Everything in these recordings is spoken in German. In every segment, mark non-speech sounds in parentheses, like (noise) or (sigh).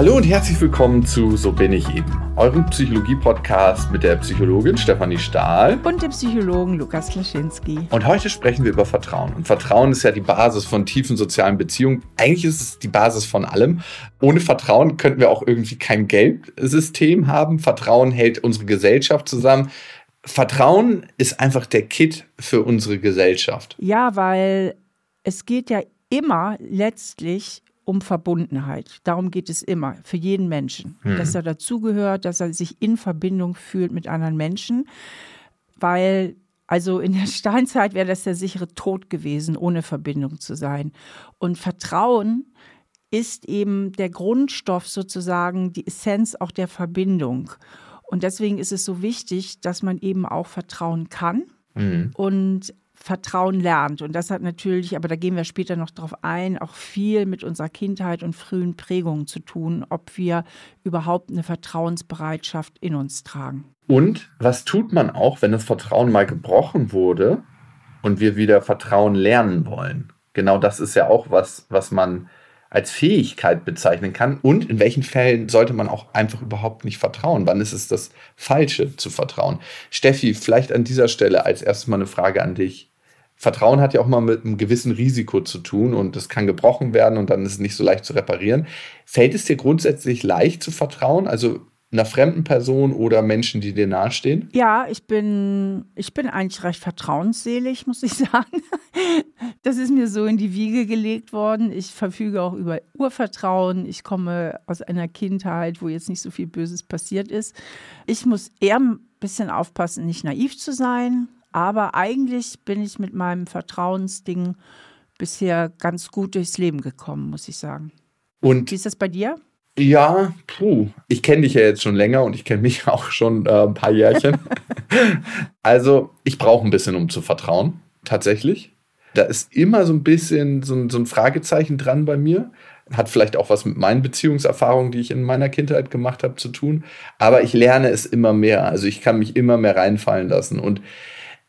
Hallo und herzlich willkommen zu So bin ich eben, eurem Psychologie-Podcast mit der Psychologin Stefanie Stahl und dem Psychologen Lukas Klaschinski. Und heute sprechen wir über Vertrauen. Und Vertrauen ist ja die Basis von tiefen sozialen Beziehungen. Eigentlich ist es die Basis von allem. Ohne Vertrauen könnten wir auch irgendwie kein Geldsystem haben. Vertrauen hält unsere Gesellschaft zusammen. Vertrauen ist einfach der Kit für unsere Gesellschaft. Ja, weil es geht ja immer letztlich um Verbundenheit. Darum geht es immer, für jeden Menschen. Mhm. Dass er dazugehört, dass er sich in Verbindung fühlt mit anderen Menschen. Weil, also in der (laughs) Steinzeit wäre das der sichere Tod gewesen, ohne Verbindung zu sein. Und Vertrauen ist eben der Grundstoff sozusagen, die Essenz auch der Verbindung. Und deswegen ist es so wichtig, dass man eben auch vertrauen kann. Mhm. Und Vertrauen lernt. Und das hat natürlich, aber da gehen wir später noch drauf ein, auch viel mit unserer Kindheit und frühen Prägungen zu tun, ob wir überhaupt eine Vertrauensbereitschaft in uns tragen. Und was tut man auch, wenn das Vertrauen mal gebrochen wurde und wir wieder Vertrauen lernen wollen? Genau das ist ja auch was, was man als Fähigkeit bezeichnen kann und in welchen Fällen sollte man auch einfach überhaupt nicht vertrauen? Wann ist es das Falsche zu vertrauen? Steffi, vielleicht an dieser Stelle als erstes mal eine Frage an dich. Vertrauen hat ja auch mal mit einem gewissen Risiko zu tun und es kann gebrochen werden und dann ist es nicht so leicht zu reparieren. Fällt es dir grundsätzlich leicht zu vertrauen? Also einer fremden Person oder Menschen, die dir nahestehen? Ja, ich bin, ich bin eigentlich recht vertrauensselig, (laughs) muss ich sagen. Das ist mir so in die Wiege gelegt worden. Ich verfüge auch über Urvertrauen. Ich komme aus einer Kindheit, wo jetzt nicht so viel Böses passiert ist. Ich muss eher ein bisschen aufpassen, nicht naiv zu sein. Aber eigentlich bin ich mit meinem Vertrauensding bisher ganz gut durchs Leben gekommen, muss ich sagen. Und wie ist das bei dir? Ja, puh. Ich kenne dich ja jetzt schon länger und ich kenne mich (laughs) auch schon äh, ein paar Jährchen. (laughs) also, ich brauche ein bisschen, um zu vertrauen, tatsächlich. Da ist immer so ein bisschen so ein, so ein Fragezeichen dran bei mir. Hat vielleicht auch was mit meinen Beziehungserfahrungen, die ich in meiner Kindheit gemacht habe, zu tun. Aber ich lerne es immer mehr. Also ich kann mich immer mehr reinfallen lassen. Und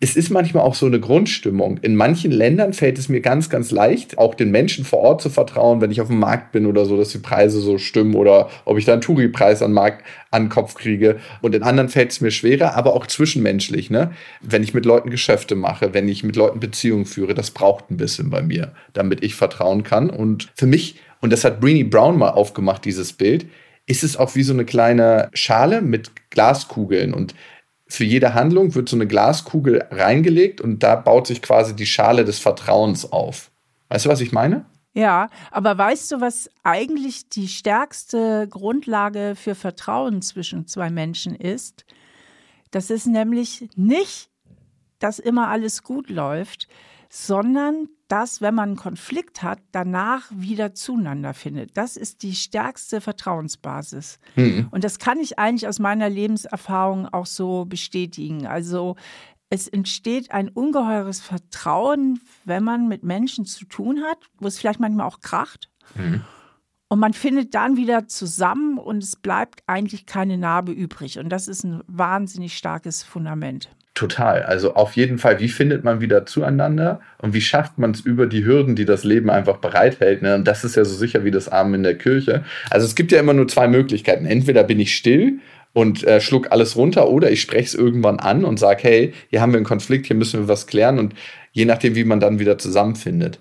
es ist manchmal auch so eine Grundstimmung. In manchen Ländern fällt es mir ganz, ganz leicht, auch den Menschen vor Ort zu vertrauen, wenn ich auf dem Markt bin oder so, dass die Preise so stimmen oder ob ich da einen Touri-Preis an Markt an den Kopf kriege. Und in anderen fällt es mir schwerer, aber auch zwischenmenschlich, ne? Wenn ich mit Leuten Geschäfte mache, wenn ich mit Leuten Beziehungen führe, das braucht ein bisschen bei mir, damit ich vertrauen kann. Und für mich, und das hat Breenie Brown mal aufgemacht, dieses Bild, ist es auch wie so eine kleine Schale mit Glaskugeln. Und für jede Handlung wird so eine Glaskugel reingelegt und da baut sich quasi die Schale des Vertrauens auf. Weißt du, was ich meine? Ja, aber weißt du, was eigentlich die stärkste Grundlage für Vertrauen zwischen zwei Menschen ist? Das ist nämlich nicht, dass immer alles gut läuft, sondern dass, wenn man einen Konflikt hat, danach wieder zueinander findet. Das ist die stärkste Vertrauensbasis. Mhm. Und das kann ich eigentlich aus meiner Lebenserfahrung auch so bestätigen. Also es entsteht ein ungeheures Vertrauen, wenn man mit Menschen zu tun hat, wo es vielleicht manchmal auch kracht. Mhm. Und man findet dann wieder zusammen und es bleibt eigentlich keine Narbe übrig. Und das ist ein wahnsinnig starkes Fundament. Total. Also auf jeden Fall, wie findet man wieder zueinander und wie schafft man es über die Hürden, die das Leben einfach bereithält. Ne? Und das ist ja so sicher wie das Armen in der Kirche. Also es gibt ja immer nur zwei Möglichkeiten. Entweder bin ich still und äh, schluck alles runter oder ich spreche es irgendwann an und sage, hey, hier haben wir einen Konflikt, hier müssen wir was klären und je nachdem, wie man dann wieder zusammenfindet.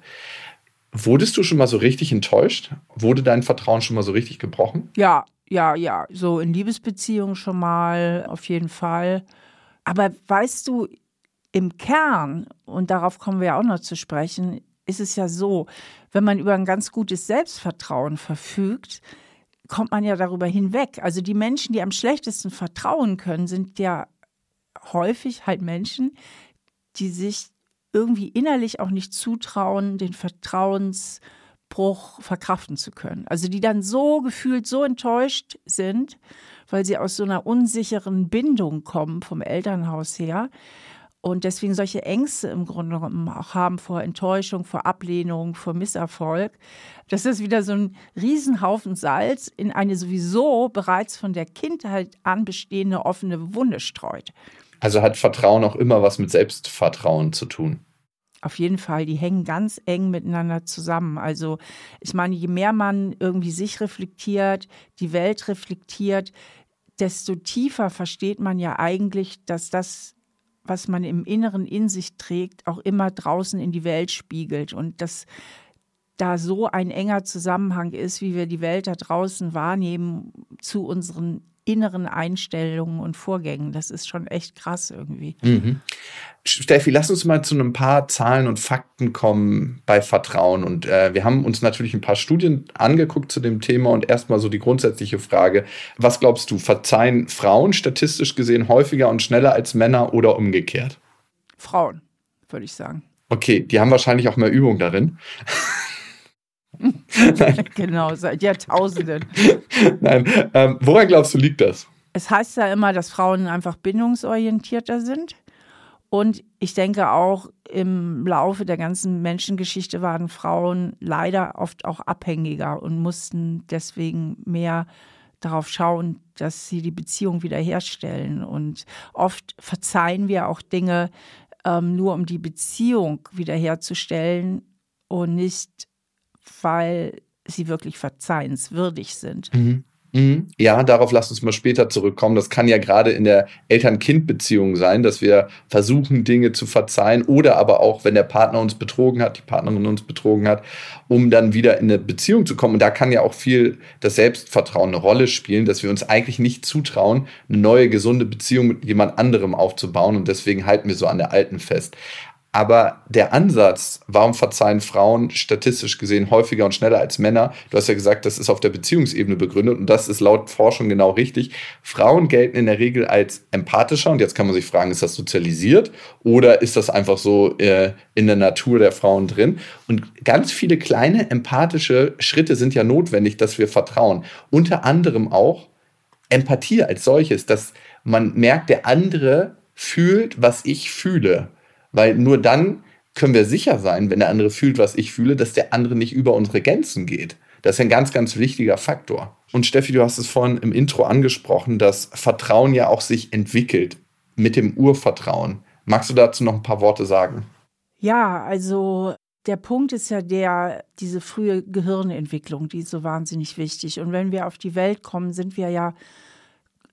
Wurdest du schon mal so richtig enttäuscht? Wurde dein Vertrauen schon mal so richtig gebrochen? Ja, ja, ja. So in Liebesbeziehungen schon mal, auf jeden Fall. Aber weißt du, im Kern, und darauf kommen wir ja auch noch zu sprechen, ist es ja so, wenn man über ein ganz gutes Selbstvertrauen verfügt, kommt man ja darüber hinweg. Also die Menschen, die am schlechtesten vertrauen können, sind ja häufig halt Menschen, die sich irgendwie innerlich auch nicht zutrauen, den Vertrauensbruch verkraften zu können. Also die dann so gefühlt so enttäuscht sind, weil sie aus so einer unsicheren Bindung kommen vom Elternhaus her. Und deswegen solche Ängste im Grunde genommen auch haben vor Enttäuschung, vor Ablehnung, vor Misserfolg. Das ist wieder so ein Riesenhaufen Salz in eine sowieso bereits von der Kindheit an bestehende offene Wunde streut. Also hat Vertrauen auch immer was mit Selbstvertrauen zu tun. Auf jeden Fall, die hängen ganz eng miteinander zusammen. Also ich meine, je mehr man irgendwie sich reflektiert, die Welt reflektiert, desto tiefer versteht man ja eigentlich, dass das, was man im Inneren in sich trägt, auch immer draußen in die Welt spiegelt. Und dass da so ein enger Zusammenhang ist, wie wir die Welt da draußen wahrnehmen, zu unseren inneren Einstellungen und Vorgängen. Das ist schon echt krass irgendwie. Mhm. Steffi, lass uns mal zu ein paar Zahlen und Fakten kommen bei Vertrauen. Und äh, wir haben uns natürlich ein paar Studien angeguckt zu dem Thema und erstmal so die grundsätzliche Frage, was glaubst du, verzeihen Frauen statistisch gesehen häufiger und schneller als Männer oder umgekehrt? Frauen, würde ich sagen. Okay, die haben wahrscheinlich auch mehr Übung darin. (laughs) genau, seit Jahrtausenden. Nein, ähm, woran glaubst du, liegt das? Es heißt ja immer, dass Frauen einfach bindungsorientierter sind. Und ich denke auch im Laufe der ganzen Menschengeschichte waren Frauen leider oft auch abhängiger und mussten deswegen mehr darauf schauen, dass sie die Beziehung wiederherstellen. Und oft verzeihen wir auch Dinge ähm, nur, um die Beziehung wiederherzustellen und nicht weil sie wirklich verzeihenswürdig sind. Mhm. Mhm. Ja, darauf lasst uns mal später zurückkommen. Das kann ja gerade in der Eltern-Kind-Beziehung sein, dass wir versuchen, Dinge zu verzeihen oder aber auch, wenn der Partner uns betrogen hat, die Partnerin uns betrogen hat, um dann wieder in eine Beziehung zu kommen. Und da kann ja auch viel das Selbstvertrauen eine Rolle spielen, dass wir uns eigentlich nicht zutrauen, eine neue, gesunde Beziehung mit jemand anderem aufzubauen. Und deswegen halten wir so an der alten fest. Aber der Ansatz, warum verzeihen Frauen statistisch gesehen häufiger und schneller als Männer, du hast ja gesagt, das ist auf der Beziehungsebene begründet und das ist laut Forschung genau richtig. Frauen gelten in der Regel als empathischer und jetzt kann man sich fragen, ist das sozialisiert oder ist das einfach so äh, in der Natur der Frauen drin? Und ganz viele kleine empathische Schritte sind ja notwendig, dass wir vertrauen. Unter anderem auch Empathie als solches, dass man merkt, der andere fühlt, was ich fühle. Weil nur dann können wir sicher sein, wenn der andere fühlt, was ich fühle, dass der andere nicht über unsere Grenzen geht. Das ist ein ganz, ganz wichtiger Faktor. Und Steffi, du hast es vorhin im Intro angesprochen, dass Vertrauen ja auch sich entwickelt mit dem Urvertrauen. Magst du dazu noch ein paar Worte sagen? Ja, also der Punkt ist ja der, diese frühe Gehirnentwicklung, die ist so wahnsinnig wichtig. Und wenn wir auf die Welt kommen, sind wir ja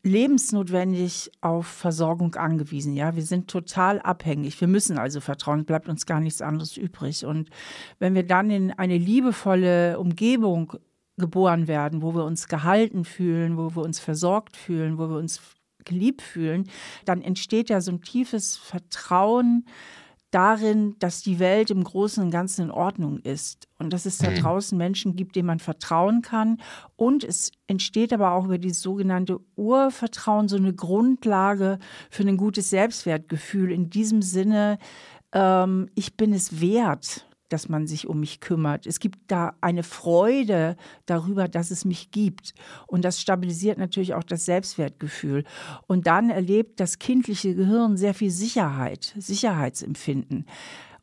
lebensnotwendig auf Versorgung angewiesen. Ja, wir sind total abhängig. Wir müssen also vertrauen, bleibt uns gar nichts anderes übrig. Und wenn wir dann in eine liebevolle Umgebung geboren werden, wo wir uns gehalten fühlen, wo wir uns versorgt fühlen, wo wir uns geliebt fühlen, dann entsteht ja so ein tiefes Vertrauen, darin, dass die Welt im Großen und Ganzen in Ordnung ist und dass es da mhm. draußen Menschen gibt, denen man vertrauen kann. Und es entsteht aber auch über dieses sogenannte Urvertrauen so eine Grundlage für ein gutes Selbstwertgefühl. In diesem Sinne, ähm, ich bin es wert, dass man sich um mich kümmert. Es gibt da eine Freude darüber, dass es mich gibt. Und das stabilisiert natürlich auch das Selbstwertgefühl. Und dann erlebt das kindliche Gehirn sehr viel Sicherheit, Sicherheitsempfinden.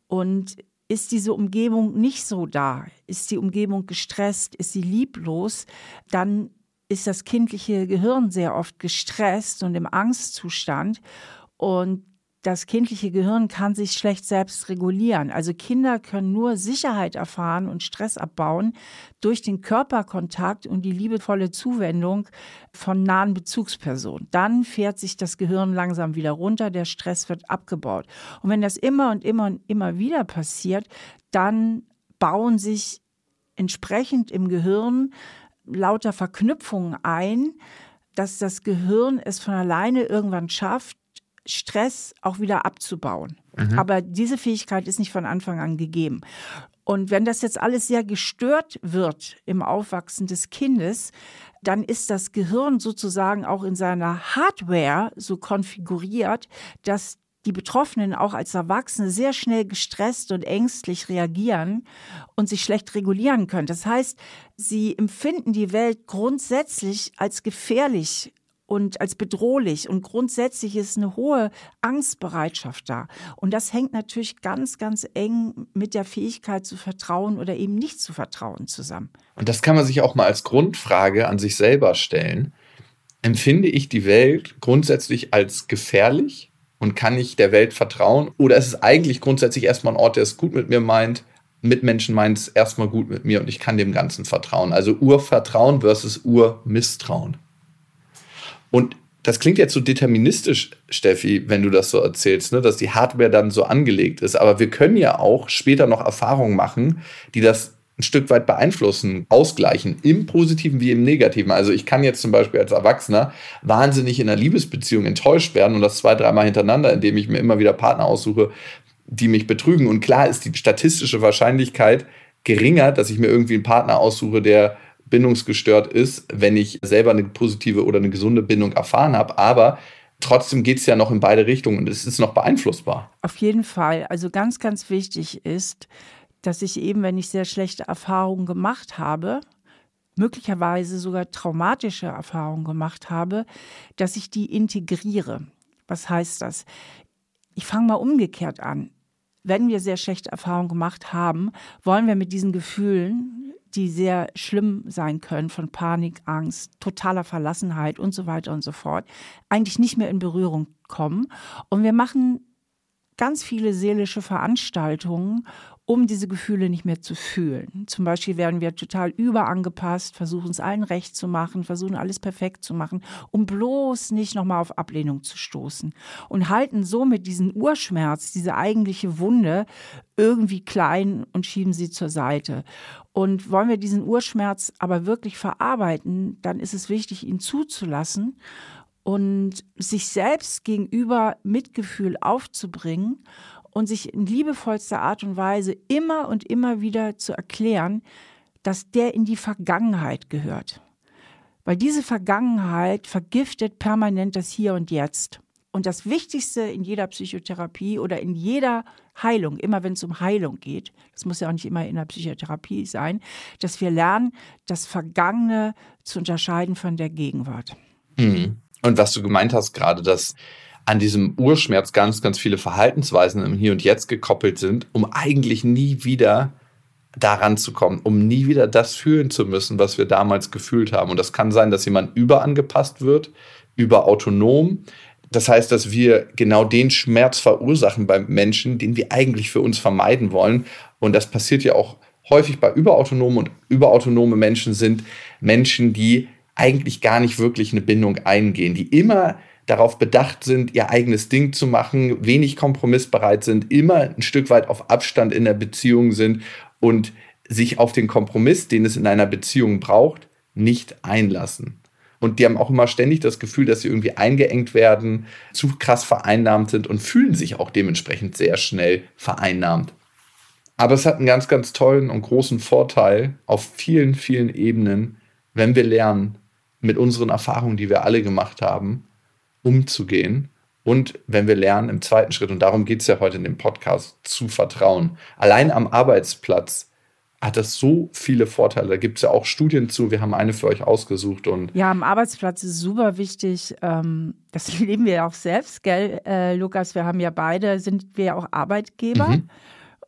Und ist diese Umgebung nicht so da, ist die Umgebung gestresst, ist sie lieblos, dann ist das kindliche Gehirn sehr oft gestresst und im Angstzustand. Und das kindliche Gehirn kann sich schlecht selbst regulieren. Also Kinder können nur Sicherheit erfahren und Stress abbauen durch den Körperkontakt und die liebevolle Zuwendung von nahen Bezugspersonen. Dann fährt sich das Gehirn langsam wieder runter, der Stress wird abgebaut. Und wenn das immer und immer und immer wieder passiert, dann bauen sich entsprechend im Gehirn lauter Verknüpfungen ein, dass das Gehirn es von alleine irgendwann schafft, Stress auch wieder abzubauen. Mhm. Aber diese Fähigkeit ist nicht von Anfang an gegeben. Und wenn das jetzt alles sehr gestört wird im Aufwachsen des Kindes, dann ist das Gehirn sozusagen auch in seiner Hardware so konfiguriert, dass die Betroffenen auch als Erwachsene sehr schnell gestresst und ängstlich reagieren und sich schlecht regulieren können. Das heißt, sie empfinden die Welt grundsätzlich als gefährlich und als bedrohlich. Und grundsätzlich ist eine hohe Angstbereitschaft da. Und das hängt natürlich ganz, ganz eng mit der Fähigkeit zu vertrauen oder eben nicht zu vertrauen zusammen. Und das kann man sich auch mal als Grundfrage an sich selber stellen. Empfinde ich die Welt grundsätzlich als gefährlich und kann ich der Welt vertrauen? Oder ist es eigentlich grundsätzlich erstmal ein Ort, der es gut mit mir meint? Mitmenschen meint es erstmal gut mit mir und ich kann dem Ganzen vertrauen. Also Urvertrauen versus Urmisstrauen. Und das klingt jetzt so deterministisch, Steffi, wenn du das so erzählst, ne? dass die Hardware dann so angelegt ist. Aber wir können ja auch später noch Erfahrungen machen, die das ein Stück weit beeinflussen, ausgleichen, im Positiven wie im Negativen. Also ich kann jetzt zum Beispiel als Erwachsener wahnsinnig in einer Liebesbeziehung enttäuscht werden und das zwei, dreimal hintereinander, indem ich mir immer wieder Partner aussuche, die mich betrügen. Und klar ist die statistische Wahrscheinlichkeit geringer, dass ich mir irgendwie einen Partner aussuche, der bindungsgestört ist, wenn ich selber eine positive oder eine gesunde Bindung erfahren habe. Aber trotzdem geht es ja noch in beide Richtungen und es ist noch beeinflussbar. Auf jeden Fall. Also ganz, ganz wichtig ist, dass ich eben, wenn ich sehr schlechte Erfahrungen gemacht habe, möglicherweise sogar traumatische Erfahrungen gemacht habe, dass ich die integriere. Was heißt das? Ich fange mal umgekehrt an. Wenn wir sehr schlechte Erfahrungen gemacht haben, wollen wir mit diesen Gefühlen, die sehr schlimm sein können, von Panik, Angst, totaler Verlassenheit und so weiter und so fort, eigentlich nicht mehr in Berührung kommen. Und wir machen ganz viele seelische Veranstaltungen, um diese Gefühle nicht mehr zu fühlen. Zum Beispiel werden wir total überangepasst, versuchen es allen recht zu machen, versuchen alles perfekt zu machen, um bloß nicht nochmal auf Ablehnung zu stoßen und halten somit diesen Urschmerz, diese eigentliche Wunde irgendwie klein und schieben sie zur Seite. Und wollen wir diesen Urschmerz aber wirklich verarbeiten, dann ist es wichtig, ihn zuzulassen und sich selbst gegenüber Mitgefühl aufzubringen und sich in liebevollster Art und Weise immer und immer wieder zu erklären, dass der in die Vergangenheit gehört. Weil diese Vergangenheit vergiftet permanent das Hier und Jetzt. Und das Wichtigste in jeder Psychotherapie oder in jeder Heilung, immer wenn es um Heilung geht, das muss ja auch nicht immer in der Psychotherapie sein, dass wir lernen, das Vergangene zu unterscheiden von der Gegenwart. Mhm. Und was du gemeint hast gerade, dass an diesem Urschmerz ganz, ganz viele Verhaltensweisen im Hier und Jetzt gekoppelt sind, um eigentlich nie wieder daran zu kommen, um nie wieder das fühlen zu müssen, was wir damals gefühlt haben. Und das kann sein, dass jemand überangepasst wird, überautonom. Das heißt, dass wir genau den Schmerz verursachen beim Menschen, den wir eigentlich für uns vermeiden wollen. Und das passiert ja auch häufig bei überautonomen und überautonome Menschen sind Menschen, die eigentlich gar nicht wirklich eine Bindung eingehen, die immer darauf bedacht sind, ihr eigenes Ding zu machen, wenig kompromissbereit sind, immer ein Stück weit auf Abstand in der Beziehung sind und sich auf den Kompromiss, den es in einer Beziehung braucht, nicht einlassen. Und die haben auch immer ständig das Gefühl, dass sie irgendwie eingeengt werden, zu krass vereinnahmt sind und fühlen sich auch dementsprechend sehr schnell vereinnahmt. Aber es hat einen ganz, ganz tollen und großen Vorteil auf vielen, vielen Ebenen, wenn wir lernen, mit unseren Erfahrungen, die wir alle gemacht haben, umzugehen. Und wenn wir lernen im zweiten Schritt, und darum geht es ja heute in dem Podcast, zu vertrauen. Allein am Arbeitsplatz hat das so viele Vorteile. Da gibt es ja auch Studien zu. Wir haben eine für euch ausgesucht. Und ja, am Arbeitsplatz ist super wichtig. Ähm, das (laughs) leben wir ja auch selbst, gell, äh, Lukas? Wir haben ja beide, sind wir ja auch Arbeitgeber. Mhm.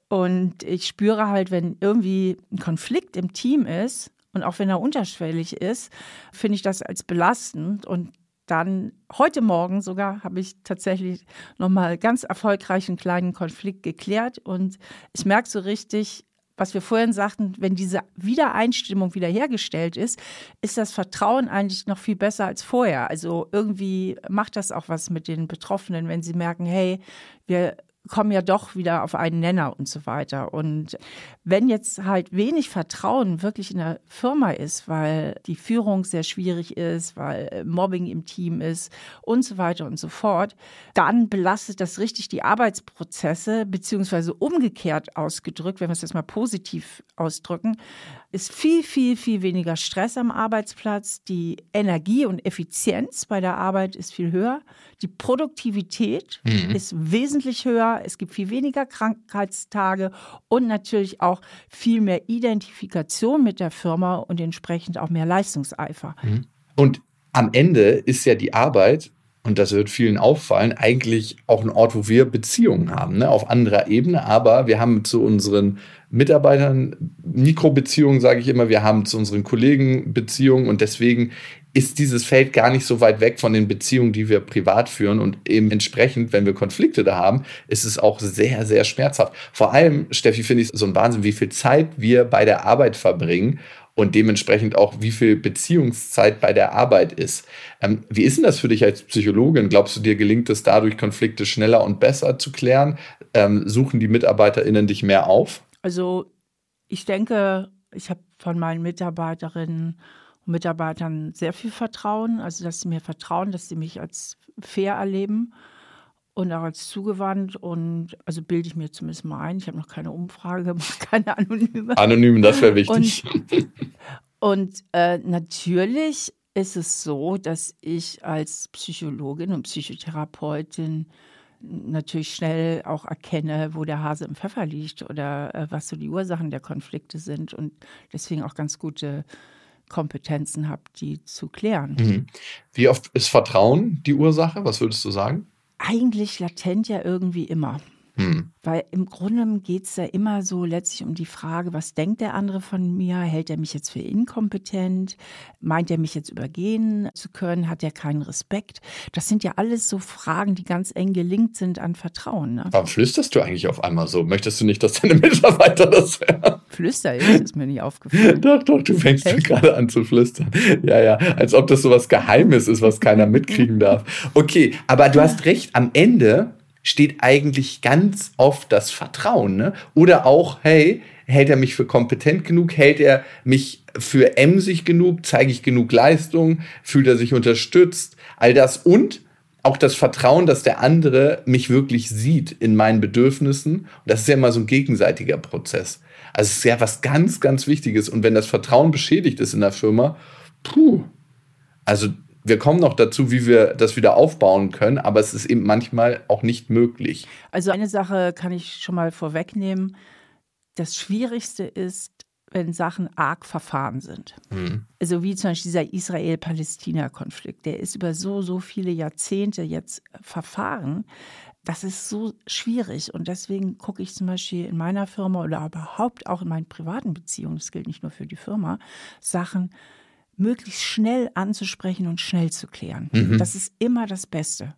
Und ich spüre halt, wenn irgendwie ein Konflikt im Team ist, und auch wenn er unterschwellig ist, finde ich das als belastend. Und dann heute Morgen sogar habe ich tatsächlich nochmal ganz erfolgreich einen kleinen Konflikt geklärt und ich merke so richtig, was wir vorhin sagten, wenn diese Wiedereinstimmung wiederhergestellt ist, ist das Vertrauen eigentlich noch viel besser als vorher. Also irgendwie macht das auch was mit den Betroffenen, wenn sie merken, hey, wir kommen ja doch wieder auf einen Nenner und so weiter. Und wenn jetzt halt wenig Vertrauen wirklich in der Firma ist, weil die Führung sehr schwierig ist, weil Mobbing im Team ist und so weiter und so fort, dann belastet das richtig die Arbeitsprozesse, beziehungsweise umgekehrt ausgedrückt, wenn wir es jetzt mal positiv ausdrücken, ist viel, viel, viel weniger Stress am Arbeitsplatz. Die Energie und Effizienz bei der Arbeit ist viel höher. Die Produktivität mhm. ist wesentlich höher. Es gibt viel weniger Krankheitstage und natürlich auch viel mehr Identifikation mit der Firma und entsprechend auch mehr Leistungseifer. Mhm. Und am Ende ist ja die Arbeit und das wird vielen auffallen, eigentlich auch ein Ort, wo wir Beziehungen haben, ne? auf anderer Ebene, aber wir haben zu unseren Mitarbeitern Mikrobeziehungen, sage ich immer, wir haben zu unseren Kollegen Beziehungen und deswegen ist dieses Feld gar nicht so weit weg von den Beziehungen, die wir privat führen. Und eben entsprechend, wenn wir Konflikte da haben, ist es auch sehr, sehr schmerzhaft. Vor allem, Steffi, finde ich so ein Wahnsinn, wie viel Zeit wir bei der Arbeit verbringen und dementsprechend auch, wie viel Beziehungszeit bei der Arbeit ist. Ähm, wie ist denn das für dich als Psychologin? Glaubst du, dir gelingt es dadurch, Konflikte schneller und besser zu klären? Ähm, suchen die MitarbeiterInnen dich mehr auf? Also, ich denke, ich habe von meinen Mitarbeiterinnen und Mitarbeitern sehr viel Vertrauen, also dass sie mir vertrauen, dass sie mich als fair erleben und auch als zugewandt und also bilde ich mir zumindest mal ein. Ich habe noch keine Umfrage gemacht, (laughs) keine anonyme. Anonym, das wäre wichtig. Und, (laughs) und äh, natürlich ist es so, dass ich als Psychologin und Psychotherapeutin natürlich schnell auch erkenne, wo der Hase im Pfeffer liegt oder äh, was so die Ursachen der Konflikte sind und deswegen auch ganz gute Kompetenzen habe, die zu klären. Mhm. Wie oft ist Vertrauen die Ursache? Was würdest du sagen? Eigentlich latent ja irgendwie immer. Hm. Weil im Grunde geht es ja immer so letztlich um die Frage, was denkt der andere von mir? Hält er mich jetzt für inkompetent? Meint er mich jetzt übergehen zu können? Hat er keinen Respekt? Das sind ja alles so Fragen, die ganz eng gelinkt sind an Vertrauen. Ne? Warum flüsterst du eigentlich auf einmal so? Möchtest du nicht, dass deine (laughs) Mitarbeiter das hören? Flüster ich, ist mir nicht aufgefallen. doch, doch, du fängst gerade an zu flüstern. Ja, ja, als ob das so was Geheimes ist, was keiner mitkriegen darf. Okay, aber du hast recht, am Ende steht eigentlich ganz oft das Vertrauen. Ne? Oder auch, hey, hält er mich für kompetent genug? Hält er mich für emsig genug? Zeige ich genug Leistung? Fühlt er sich unterstützt? All das und auch das Vertrauen, dass der andere mich wirklich sieht in meinen Bedürfnissen. Und das ist ja immer so ein gegenseitiger Prozess. Also es ist ja was ganz, ganz Wichtiges. Und wenn das Vertrauen beschädigt ist in der Firma, puh, also wir kommen noch dazu, wie wir das wieder aufbauen können, aber es ist eben manchmal auch nicht möglich. Also eine Sache kann ich schon mal vorwegnehmen. Das Schwierigste ist, wenn Sachen arg verfahren sind. Mhm. Also wie zum Beispiel dieser Israel-Palästina-Konflikt, der ist über so, so viele Jahrzehnte jetzt verfahren. Das ist so schwierig und deswegen gucke ich zum Beispiel in meiner Firma oder überhaupt auch in meinen privaten Beziehungen, das gilt nicht nur für die Firma, Sachen möglichst schnell anzusprechen und schnell zu klären. Mhm. Das ist immer das Beste.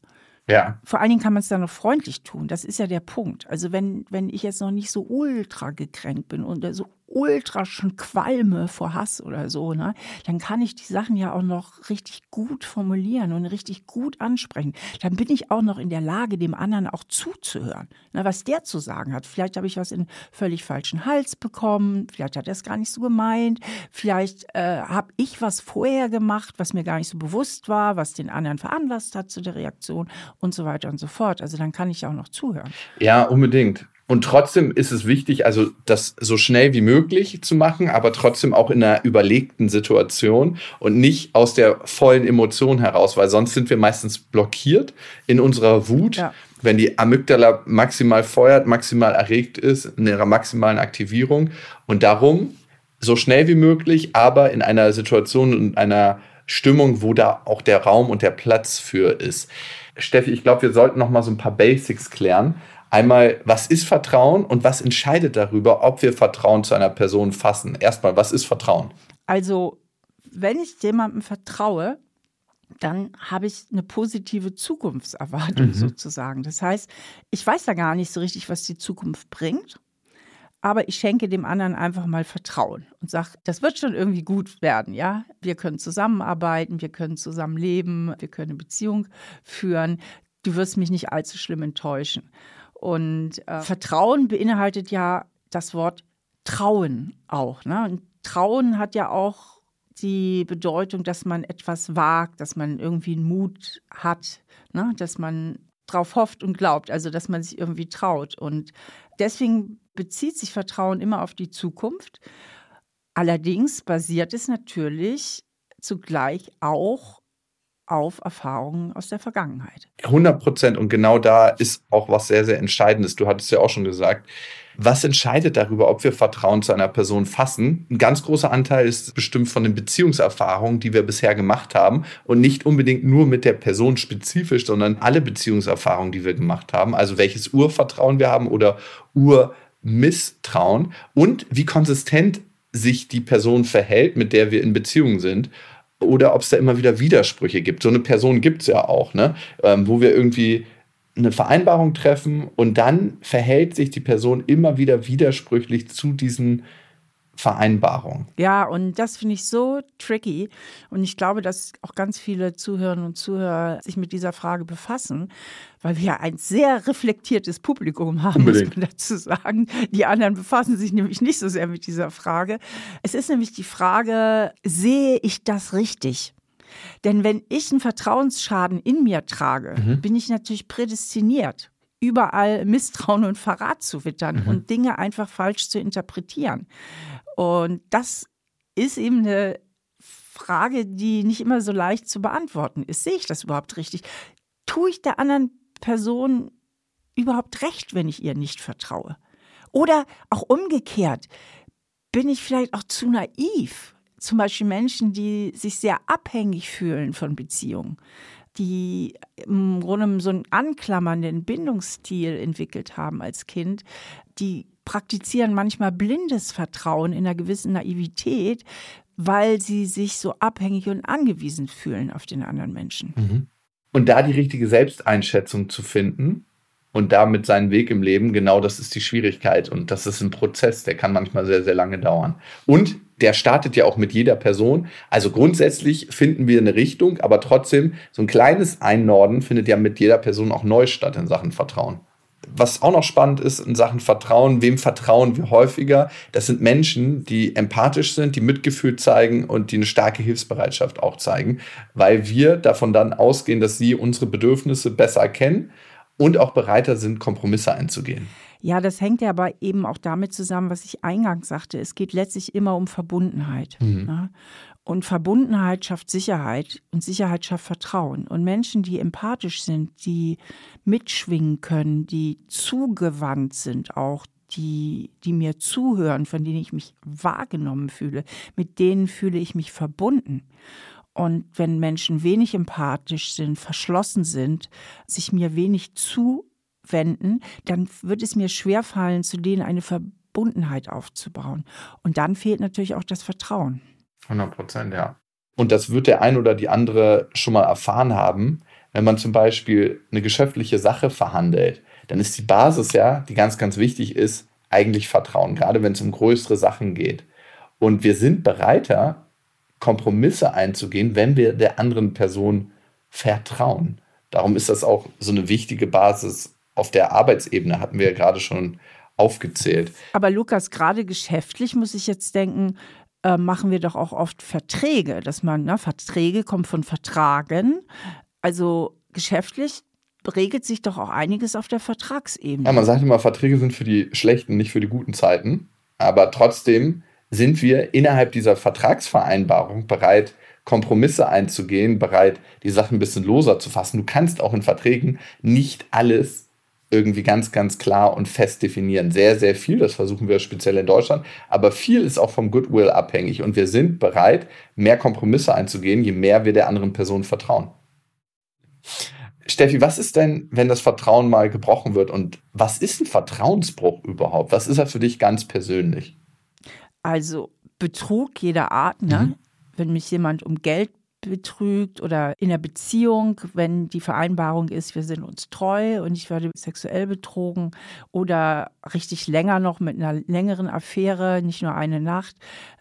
Ja. Vor allen Dingen kann man es dann noch freundlich tun. Das ist ja der Punkt. Also wenn, wenn ich jetzt noch nicht so ultra gekränkt bin und so ultra schon qualme vor Hass oder so, ne, dann kann ich die Sachen ja auch noch richtig gut formulieren und richtig gut ansprechen. Dann bin ich auch noch in der Lage, dem anderen auch zuzuhören, ne, was der zu sagen hat. Vielleicht habe ich was in völlig falschen Hals bekommen, vielleicht hat er es gar nicht so gemeint, vielleicht äh, habe ich was vorher gemacht, was mir gar nicht so bewusst war, was den anderen veranlasst hat zu der Reaktion und so weiter und so fort. Also dann kann ich auch noch zuhören. Ja, unbedingt. Und trotzdem ist es wichtig, also das so schnell wie möglich zu machen, aber trotzdem auch in einer überlegten Situation und nicht aus der vollen Emotion heraus, weil sonst sind wir meistens blockiert in unserer Wut. Ja. Wenn die Amygdala maximal feuert, maximal erregt ist, in ihrer maximalen Aktivierung. Und darum so schnell wie möglich, aber in einer Situation und einer Stimmung, wo da auch der Raum und der Platz für ist. Steffi, ich glaube, wir sollten noch mal so ein paar Basics klären. Einmal, was ist Vertrauen und was entscheidet darüber, ob wir Vertrauen zu einer Person fassen? Erstmal, was ist Vertrauen? Also, wenn ich jemandem vertraue, dann habe ich eine positive Zukunftserwartung mhm. sozusagen. Das heißt, ich weiß ja gar nicht so richtig, was die Zukunft bringt, aber ich schenke dem anderen einfach mal Vertrauen und sage, das wird schon irgendwie gut werden, ja. Wir können zusammenarbeiten, wir können zusammen leben, wir können eine Beziehung führen. Du wirst mich nicht allzu schlimm enttäuschen. Und äh, Vertrauen beinhaltet ja das Wort Trauen auch. Ne? Und Trauen hat ja auch die Bedeutung, dass man etwas wagt, dass man irgendwie einen Mut hat, ne? dass man drauf hofft und glaubt, also dass man sich irgendwie traut. Und deswegen bezieht sich Vertrauen immer auf die Zukunft. Allerdings basiert es natürlich zugleich auch auf Erfahrungen aus der Vergangenheit. 100 Prozent. Und genau da ist auch was sehr, sehr Entscheidendes. Du hattest ja auch schon gesagt, was entscheidet darüber, ob wir Vertrauen zu einer Person fassen? Ein ganz großer Anteil ist bestimmt von den Beziehungserfahrungen, die wir bisher gemacht haben und nicht unbedingt nur mit der Person spezifisch, sondern alle Beziehungserfahrungen, die wir gemacht haben. Also welches Urvertrauen wir haben oder Urmisstrauen und wie konsistent sich die Person verhält, mit der wir in Beziehung sind oder ob es da immer wieder Widersprüche gibt. So eine Person gibt es ja auch, ne? Ähm, wo wir irgendwie eine Vereinbarung treffen und dann verhält sich die Person immer wieder widersprüchlich zu diesen Vereinbarungen. Ja, und das finde ich so tricky. Und ich glaube, dass auch ganz viele Zuhörerinnen und Zuhörer sich mit dieser Frage befassen, weil wir ja ein sehr reflektiertes Publikum haben, Unbedingt. muss man dazu sagen. Die anderen befassen sich nämlich nicht so sehr mit dieser Frage. Es ist nämlich die Frage, sehe ich das richtig? Denn wenn ich einen Vertrauensschaden in mir trage, mhm. bin ich natürlich prädestiniert, überall Misstrauen und Verrat zu wittern mhm. und Dinge einfach falsch zu interpretieren. Und das ist eben eine Frage, die nicht immer so leicht zu beantworten ist. Sehe ich das überhaupt richtig? Tue ich der anderen Person überhaupt recht, wenn ich ihr nicht vertraue? Oder auch umgekehrt, bin ich vielleicht auch zu naiv zum Beispiel Menschen, die sich sehr abhängig fühlen von Beziehungen, die im Grunde so einen anklammernden Bindungsstil entwickelt haben als Kind, die praktizieren manchmal blindes Vertrauen in einer gewissen Naivität, weil sie sich so abhängig und angewiesen fühlen auf den anderen Menschen. Mhm. Und da die richtige Selbsteinschätzung zu finden und damit seinen Weg im Leben, genau das ist die Schwierigkeit. Und das ist ein Prozess, der kann manchmal sehr, sehr lange dauern. Und der startet ja auch mit jeder Person. Also grundsätzlich finden wir eine Richtung, aber trotzdem, so ein kleines Einnorden findet ja mit jeder Person auch neu statt in Sachen Vertrauen. Was auch noch spannend ist in Sachen Vertrauen, wem vertrauen wir häufiger? Das sind Menschen, die empathisch sind, die Mitgefühl zeigen und die eine starke Hilfsbereitschaft auch zeigen, weil wir davon dann ausgehen, dass sie unsere Bedürfnisse besser erkennen und auch bereiter sind, Kompromisse einzugehen. Ja, das hängt ja aber eben auch damit zusammen, was ich eingangs sagte. Es geht letztlich immer um Verbundenheit. Mhm. Ne? Und Verbundenheit schafft Sicherheit und Sicherheit schafft Vertrauen. Und Menschen, die empathisch sind, die mitschwingen können, die zugewandt sind auch, die, die mir zuhören, von denen ich mich wahrgenommen fühle, mit denen fühle ich mich verbunden. Und wenn Menschen wenig empathisch sind, verschlossen sind, sich mir wenig zuwenden, dann wird es mir schwerfallen, zu denen eine Verbundenheit aufzubauen. Und dann fehlt natürlich auch das Vertrauen. 100 Prozent, ja. Und das wird der ein oder die andere schon mal erfahren haben, wenn man zum Beispiel eine geschäftliche Sache verhandelt. Dann ist die Basis ja, die ganz, ganz wichtig ist, eigentlich Vertrauen, gerade wenn es um größere Sachen geht. Und wir sind bereiter, Kompromisse einzugehen, wenn wir der anderen Person vertrauen. Darum ist das auch so eine wichtige Basis auf der Arbeitsebene, hatten wir ja gerade schon aufgezählt. Aber Lukas, gerade geschäftlich muss ich jetzt denken, äh, machen wir doch auch oft Verträge, dass man, ne, Verträge kommen von Vertragen. Also geschäftlich regelt sich doch auch einiges auf der Vertragsebene. Ja, man sagt immer, Verträge sind für die schlechten, nicht für die guten Zeiten. Aber trotzdem sind wir innerhalb dieser Vertragsvereinbarung bereit, Kompromisse einzugehen, bereit, die Sachen ein bisschen loser zu fassen. Du kannst auch in Verträgen nicht alles irgendwie ganz, ganz klar und fest definieren. Sehr, sehr viel, das versuchen wir speziell in Deutschland, aber viel ist auch vom Goodwill abhängig und wir sind bereit, mehr Kompromisse einzugehen, je mehr wir der anderen Person vertrauen. Steffi, was ist denn, wenn das Vertrauen mal gebrochen wird und was ist ein Vertrauensbruch überhaupt? Was ist er für dich ganz persönlich? Also Betrug jeder Art, ne? Mhm. Wenn mich jemand um Geld betrügt oder in der Beziehung, wenn die Vereinbarung ist, wir sind uns treu und ich werde sexuell betrogen oder richtig länger noch mit einer längeren Affäre, nicht nur eine Nacht.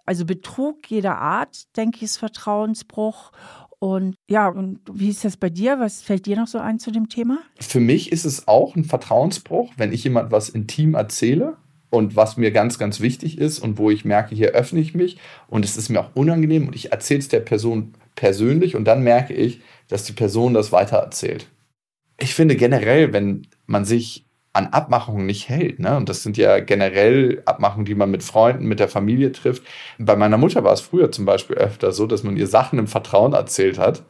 Also Betrug jeder Art, denke ich, ist Vertrauensbruch. Und ja, und wie ist das bei dir? Was fällt dir noch so ein zu dem Thema? Für mich ist es auch ein Vertrauensbruch, wenn ich jemand was intim erzähle und was mir ganz, ganz wichtig ist und wo ich merke, hier öffne ich mich und es ist mir auch unangenehm und ich erzähle es der Person persönlich und dann merke ich, dass die Person das weitererzählt. Ich finde generell, wenn man sich an Abmachungen nicht hält, ne? und das sind ja generell Abmachungen, die man mit Freunden, mit der Familie trifft. Bei meiner Mutter war es früher zum Beispiel öfter so, dass man ihr Sachen im Vertrauen erzählt hat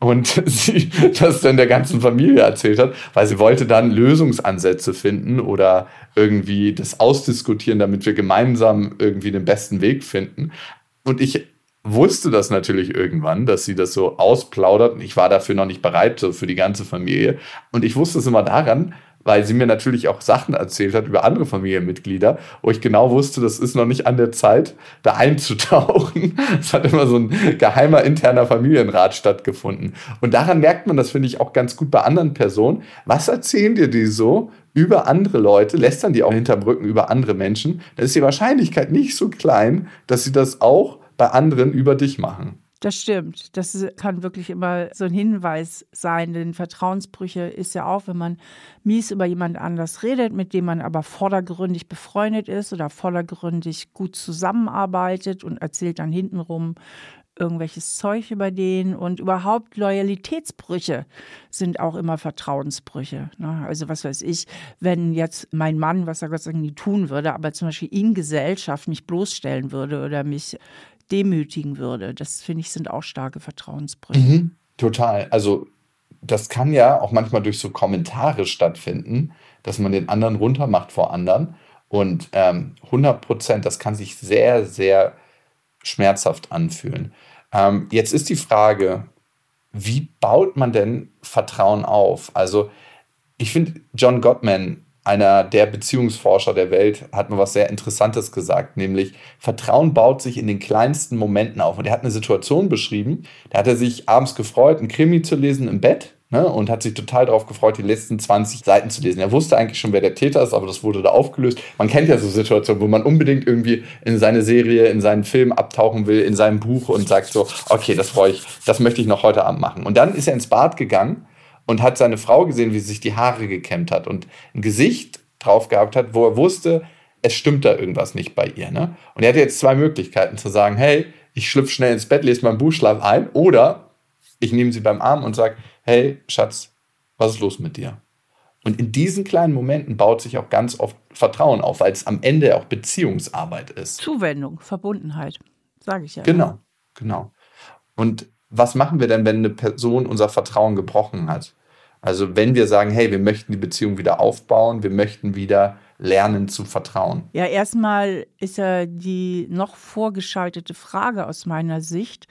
und (laughs) sie das dann der ganzen Familie erzählt hat, weil sie wollte dann Lösungsansätze finden oder irgendwie das ausdiskutieren, damit wir gemeinsam irgendwie den besten Weg finden. Und ich wusste das natürlich irgendwann, dass sie das so ausplaudert. Ich war dafür noch nicht bereit, so für die ganze Familie. Und ich wusste es immer daran, weil sie mir natürlich auch Sachen erzählt hat über andere Familienmitglieder, wo ich genau wusste, das ist noch nicht an der Zeit, da einzutauchen. (laughs) Es hat immer so ein geheimer interner Familienrat stattgefunden. Und daran merkt man das, finde ich, auch ganz gut bei anderen Personen. Was erzählen dir die so über andere Leute, lästern die auch hinterm Rücken über andere Menschen? Da ist die Wahrscheinlichkeit nicht so klein, dass sie das auch bei anderen über dich machen. Das stimmt. Das kann wirklich immer so ein Hinweis sein, denn Vertrauensbrüche ist ja auch, wenn man mies über jemand anders redet, mit dem man aber vordergründig befreundet ist oder vordergründig gut zusammenarbeitet und erzählt dann hintenrum irgendwelches Zeug über den und überhaupt Loyalitätsbrüche sind auch immer Vertrauensbrüche. Ne? Also was weiß ich, wenn jetzt mein Mann, was er Gott sei Dank nie tun würde, aber zum Beispiel in Gesellschaft mich bloßstellen würde oder mich demütigen würde. Das finde ich sind auch starke Vertrauensbrüche. Mhm, total. Also das kann ja auch manchmal durch so Kommentare stattfinden, dass man den anderen runtermacht vor anderen. Und ähm, 100 Prozent, das kann sich sehr, sehr schmerzhaft anfühlen. Ähm, jetzt ist die Frage, wie baut man denn Vertrauen auf? Also ich finde, John Gottman einer der Beziehungsforscher der Welt, hat mir was sehr Interessantes gesagt, nämlich Vertrauen baut sich in den kleinsten Momenten auf. Und er hat eine Situation beschrieben, da hat er sich abends gefreut, ein Krimi zu lesen im Bett ne, und hat sich total darauf gefreut, die letzten 20 Seiten zu lesen. Er wusste eigentlich schon, wer der Täter ist, aber das wurde da aufgelöst. Man kennt ja so Situationen, wo man unbedingt irgendwie in seine Serie, in seinen Film abtauchen will, in seinem Buch und sagt so, okay, das freue ich, das möchte ich noch heute Abend machen. Und dann ist er ins Bad gegangen und hat seine Frau gesehen, wie sie sich die Haare gekämmt hat und ein Gesicht drauf gehabt hat, wo er wusste, es stimmt da irgendwas nicht bei ihr. Ne? Und er hatte jetzt zwei Möglichkeiten zu sagen, hey, ich schlüpfe schnell ins Bett, lese meinen Buchschlaf ein oder ich nehme sie beim Arm und sage, hey, Schatz, was ist los mit dir? Und in diesen kleinen Momenten baut sich auch ganz oft Vertrauen auf, weil es am Ende auch Beziehungsarbeit ist. Zuwendung, Verbundenheit, sage ich ja. Genau, genau. Und was machen wir denn, wenn eine Person unser Vertrauen gebrochen hat? Also wenn wir sagen, hey, wir möchten die Beziehung wieder aufbauen, wir möchten wieder lernen zu vertrauen. Ja, erstmal ist ja die noch vorgeschaltete Frage aus meiner Sicht,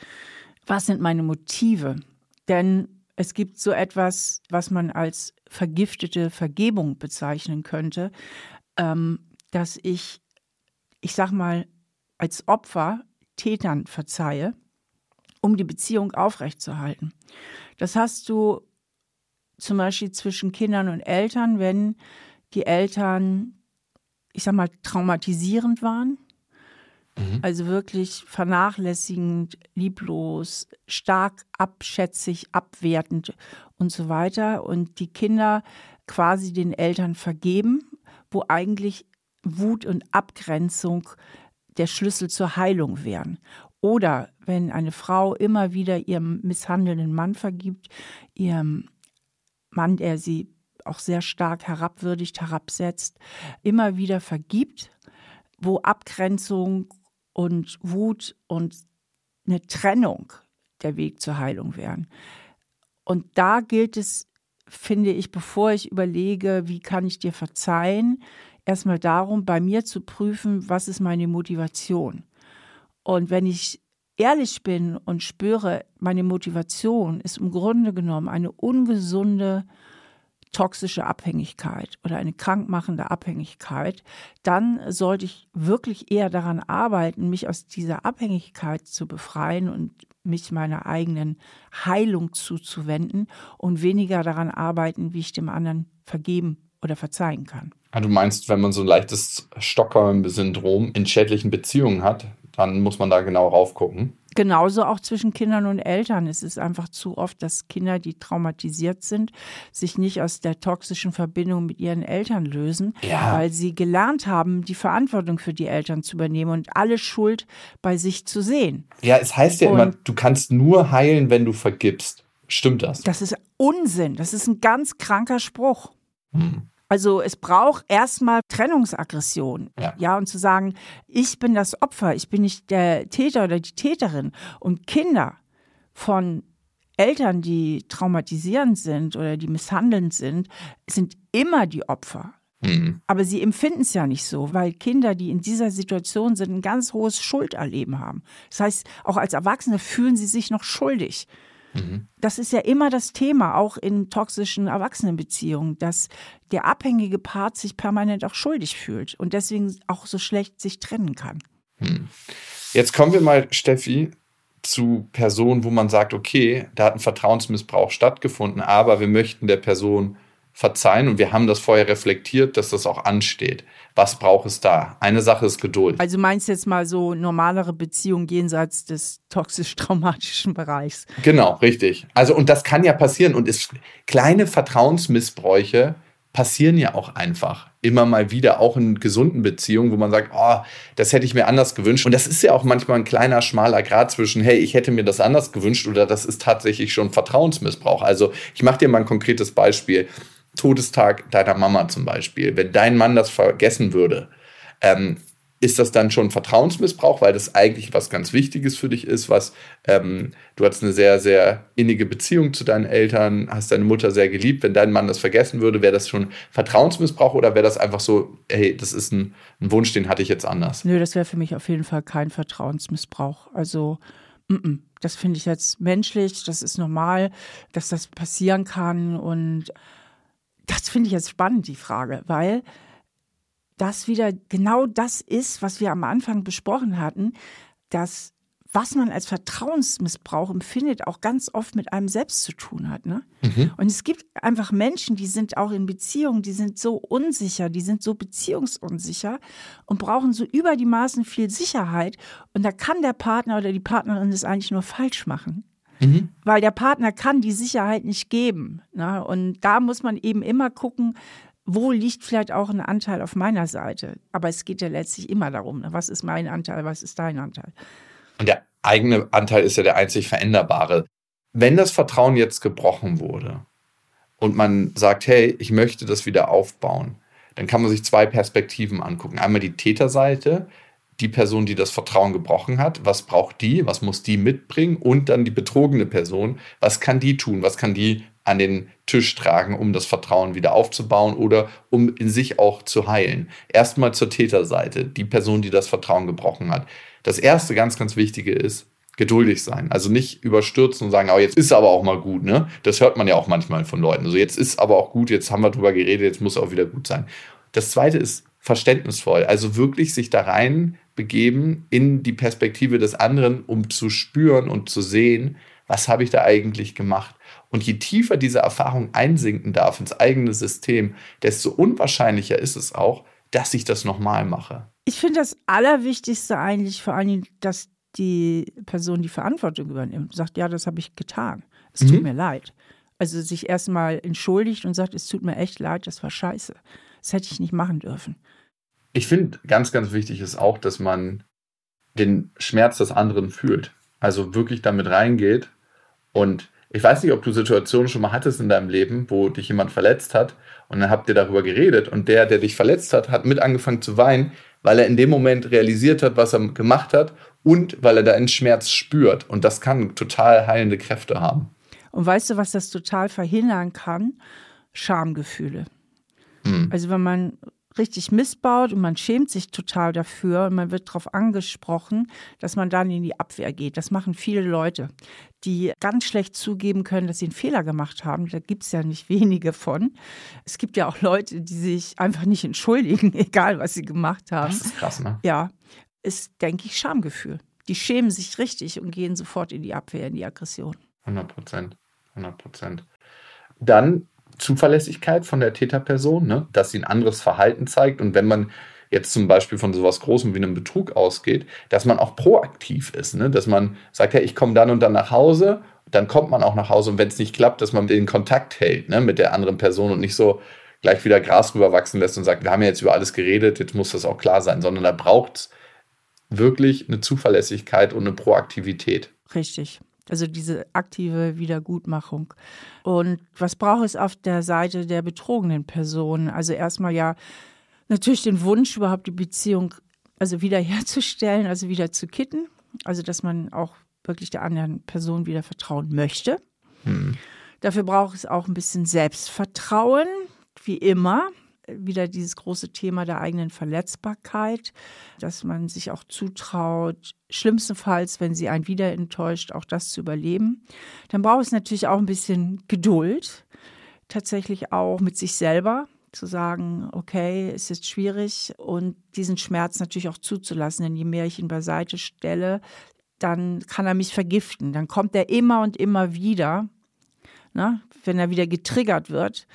was sind meine Motive? Denn es gibt so etwas, was man als vergiftete Vergebung bezeichnen könnte, ähm, dass ich, ich sag mal, als Opfer Tätern verzeihe um die Beziehung aufrechtzuerhalten. Das hast du zum Beispiel zwischen Kindern und Eltern, wenn die Eltern, ich sag mal, traumatisierend waren. Mhm. Also wirklich vernachlässigend, lieblos, stark abschätzig, abwertend und so weiter. Und die Kinder quasi den Eltern vergeben, wo eigentlich Wut und Abgrenzung der Schlüssel zur Heilung wären. Oder wenn eine Frau immer wieder ihrem misshandelnden Mann vergibt, ihrem Mann, der sie auch sehr stark herabwürdigt, herabsetzt, immer wieder vergibt, wo Abgrenzung und Wut und eine Trennung der Weg zur Heilung wären. Und da gilt es, finde ich, bevor ich überlege, wie kann ich dir verzeihen, erstmal darum, bei mir zu prüfen, was ist meine Motivation. Und wenn ich ehrlich bin und spüre, meine Motivation ist im Grunde genommen eine ungesunde, toxische Abhängigkeit oder eine krankmachende Abhängigkeit, dann sollte ich wirklich eher daran arbeiten, mich aus dieser Abhängigkeit zu befreien und mich meiner eigenen Heilung zuzuwenden und weniger daran arbeiten, wie ich dem anderen vergeben oder verzeihen kann. Ah, du meinst, wenn man so ein leichtes Stockholm-Syndrom in schädlichen Beziehungen hat, dann muss man da genau raufgucken. Genauso auch zwischen Kindern und Eltern. Es ist einfach zu oft, dass Kinder, die traumatisiert sind, sich nicht aus der toxischen Verbindung mit ihren Eltern lösen, ja. weil sie gelernt haben, die Verantwortung für die Eltern zu übernehmen und alle Schuld bei sich zu sehen. Ja, es heißt ja und immer, du kannst nur heilen, wenn du vergibst. Stimmt das? Das ist Unsinn. Das ist ein ganz kranker Spruch. Hm. Also es braucht erstmal Trennungsaggression. Ja. ja, und zu sagen, ich bin das Opfer, ich bin nicht der Täter oder die Täterin. Und Kinder von Eltern, die traumatisierend sind oder die misshandelnd sind, sind immer die Opfer. Mhm. Aber sie empfinden es ja nicht so, weil Kinder, die in dieser Situation sind, ein ganz hohes Schulderleben haben. Das heißt, auch als Erwachsene fühlen sie sich noch schuldig. Mhm. Das ist ja immer das Thema, auch in toxischen Erwachsenenbeziehungen, dass der abhängige Part sich permanent auch schuldig fühlt und deswegen auch so schlecht sich trennen kann. Mhm. Jetzt kommen wir mal, Steffi, zu Personen, wo man sagt, okay, da hat ein Vertrauensmissbrauch stattgefunden, aber wir möchten der Person verzeihen und wir haben das vorher reflektiert, dass das auch ansteht. Was braucht es da? Eine Sache ist Geduld. Also meinst du jetzt mal so normalere Beziehungen jenseits des toxisch-traumatischen Bereichs? Genau, richtig. Also und das kann ja passieren und ist kleine Vertrauensmissbräuche passieren ja auch einfach immer mal wieder, auch in gesunden Beziehungen, wo man sagt, oh, das hätte ich mir anders gewünscht. Und das ist ja auch manchmal ein kleiner, schmaler Grad zwischen, hey, ich hätte mir das anders gewünscht oder das ist tatsächlich schon Vertrauensmissbrauch. Also ich mache dir mal ein konkretes Beispiel. Todestag deiner Mama zum Beispiel. Wenn dein Mann das vergessen würde, ähm, ist das dann schon Vertrauensmissbrauch, weil das eigentlich was ganz Wichtiges für dich ist, was ähm, du hast eine sehr, sehr innige Beziehung zu deinen Eltern, hast deine Mutter sehr geliebt. Wenn dein Mann das vergessen würde, wäre das schon Vertrauensmissbrauch oder wäre das einfach so, hey, das ist ein, ein Wunsch, den hatte ich jetzt anders? Nö, das wäre für mich auf jeden Fall kein Vertrauensmissbrauch. Also, m -m, das finde ich jetzt menschlich, das ist normal, dass das passieren kann und das finde ich jetzt spannend, die Frage, weil das wieder genau das ist, was wir am Anfang besprochen hatten, dass was man als Vertrauensmissbrauch empfindet, auch ganz oft mit einem selbst zu tun hat. Ne? Mhm. Und es gibt einfach Menschen, die sind auch in Beziehungen, die sind so unsicher, die sind so beziehungsunsicher und brauchen so über die Maßen viel Sicherheit. Und da kann der Partner oder die Partnerin das eigentlich nur falsch machen. Mhm. Weil der Partner kann die Sicherheit nicht geben. Ne? Und da muss man eben immer gucken, wo liegt vielleicht auch ein Anteil auf meiner Seite? Aber es geht ja letztlich immer darum, ne? was ist mein Anteil, was ist dein Anteil? Und der eigene Anteil ist ja der einzig veränderbare. Wenn das Vertrauen jetzt gebrochen wurde und man sagt, hey, ich möchte das wieder aufbauen, dann kann man sich zwei Perspektiven angucken. Einmal die Täterseite, die Person, die das Vertrauen gebrochen hat, was braucht die, was muss die mitbringen und dann die betrogene Person, was kann die tun, was kann die an den Tisch tragen, um das Vertrauen wieder aufzubauen oder um in sich auch zu heilen. Erstmal zur Täterseite, die Person, die das Vertrauen gebrochen hat. Das erste ganz, ganz wichtige ist, geduldig sein. Also nicht überstürzen und sagen, oh, jetzt ist aber auch mal gut, ne? Das hört man ja auch manchmal von Leuten. Also jetzt ist aber auch gut, jetzt haben wir drüber geredet, jetzt muss auch wieder gut sein. Das zweite ist verständnisvoll. Also wirklich sich da rein begeben in die Perspektive des anderen, um zu spüren und zu sehen, was habe ich da eigentlich gemacht. Und je tiefer diese Erfahrung einsinken darf ins eigene System, desto unwahrscheinlicher ist es auch, dass ich das nochmal mache. Ich finde das Allerwichtigste eigentlich vor allem, dass die Person die Verantwortung übernimmt und sagt, ja, das habe ich getan. Es mhm. tut mir leid. Also sich erstmal entschuldigt und sagt, es tut mir echt leid, das war scheiße. Das hätte ich nicht machen dürfen. Ich finde, ganz, ganz wichtig ist auch, dass man den Schmerz des anderen fühlt. Also wirklich damit reingeht und ich weiß nicht, ob du Situationen schon mal hattest in deinem Leben, wo dich jemand verletzt hat und dann habt ihr darüber geredet und der, der dich verletzt hat, hat mit angefangen zu weinen, weil er in dem Moment realisiert hat, was er gemacht hat und weil er da einen Schmerz spürt. Und das kann total heilende Kräfte haben. Und weißt du, was das total verhindern kann? Schamgefühle. Hm. Also wenn man richtig missbaut und man schämt sich total dafür und man wird darauf angesprochen, dass man dann in die Abwehr geht. Das machen viele Leute, die ganz schlecht zugeben können, dass sie einen Fehler gemacht haben. Da gibt es ja nicht (laughs) wenige von. Es gibt ja auch Leute, die sich einfach nicht entschuldigen, (laughs) egal was sie gemacht haben. Das ist krass, ne? Ja, ist, denke ich, Schamgefühl. Die schämen sich richtig und gehen sofort in die Abwehr, in die Aggression. 100 Prozent. 100 Prozent. Dann Zuverlässigkeit von der Täterperson, ne? dass sie ein anderes Verhalten zeigt. Und wenn man jetzt zum Beispiel von sowas Großem wie einem Betrug ausgeht, dass man auch proaktiv ist, ne? dass man sagt, ja, ich komme dann und dann nach Hause, dann kommt man auch nach Hause und wenn es nicht klappt, dass man den Kontakt hält ne? mit der anderen Person und nicht so gleich wieder Gras rüberwachsen lässt und sagt, wir haben ja jetzt über alles geredet, jetzt muss das auch klar sein, sondern da braucht es wirklich eine Zuverlässigkeit und eine Proaktivität. Richtig. Also diese aktive Wiedergutmachung. Und was braucht es auf der Seite der betrogenen Person? Also erstmal ja natürlich den Wunsch, überhaupt die Beziehung also wiederherzustellen, also wieder zu kitten. Also dass man auch wirklich der anderen Person wieder vertrauen möchte. Hm. Dafür braucht es auch ein bisschen Selbstvertrauen, wie immer. Wieder dieses große Thema der eigenen Verletzbarkeit, dass man sich auch zutraut, schlimmstenfalls, wenn sie einen wieder enttäuscht, auch das zu überleben. Dann braucht es natürlich auch ein bisschen Geduld, tatsächlich auch mit sich selber zu sagen, okay, es ist schwierig und diesen Schmerz natürlich auch zuzulassen, denn je mehr ich ihn beiseite stelle, dann kann er mich vergiften. Dann kommt er immer und immer wieder, ne, wenn er wieder getriggert wird.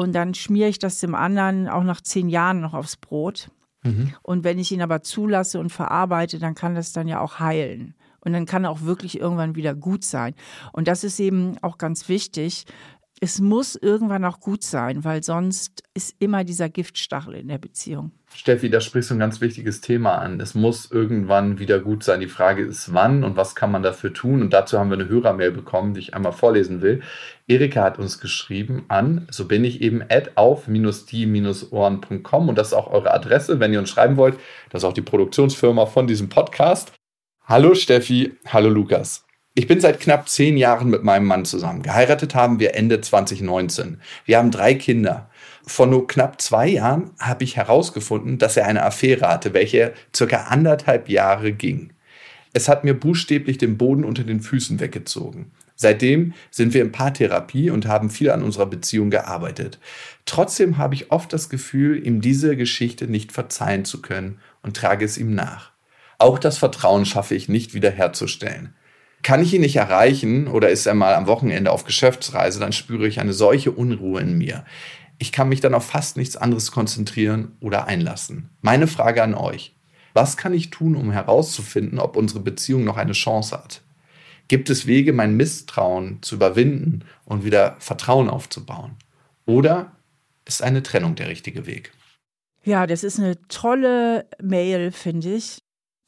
Und dann schmiere ich das dem anderen auch nach zehn Jahren noch aufs Brot. Mhm. Und wenn ich ihn aber zulasse und verarbeite, dann kann das dann ja auch heilen. Und dann kann er auch wirklich irgendwann wieder gut sein. Und das ist eben auch ganz wichtig, es muss irgendwann auch gut sein, weil sonst ist immer dieser Giftstachel in der Beziehung. Steffi, da sprichst du ein ganz wichtiges Thema an. Es muss irgendwann wieder gut sein. Die Frage ist, wann und was kann man dafür tun? Und dazu haben wir eine Hörermail bekommen, die ich einmal vorlesen will. Erika hat uns geschrieben an, so bin ich eben, at auf-die-ohren.com und das ist auch eure Adresse, wenn ihr uns schreiben wollt. Das ist auch die Produktionsfirma von diesem Podcast. Hallo Steffi, hallo Lukas. Ich bin seit knapp zehn Jahren mit meinem Mann zusammen. Geheiratet haben wir Ende 2019. Wir haben drei Kinder. Vor nur knapp zwei Jahren habe ich herausgefunden, dass er eine Affäre hatte, welche circa anderthalb Jahre ging. Es hat mir buchstäblich den Boden unter den Füßen weggezogen. Seitdem sind wir in Paartherapie und haben viel an unserer Beziehung gearbeitet. Trotzdem habe ich oft das Gefühl, ihm diese Geschichte nicht verzeihen zu können und trage es ihm nach. Auch das Vertrauen schaffe ich nicht wiederherzustellen. Kann ich ihn nicht erreichen oder ist er mal am Wochenende auf Geschäftsreise, dann spüre ich eine solche Unruhe in mir. Ich kann mich dann auf fast nichts anderes konzentrieren oder einlassen. Meine Frage an euch. Was kann ich tun, um herauszufinden, ob unsere Beziehung noch eine Chance hat? Gibt es Wege, mein Misstrauen zu überwinden und wieder Vertrauen aufzubauen? Oder ist eine Trennung der richtige Weg? Ja, das ist eine tolle Mail, finde ich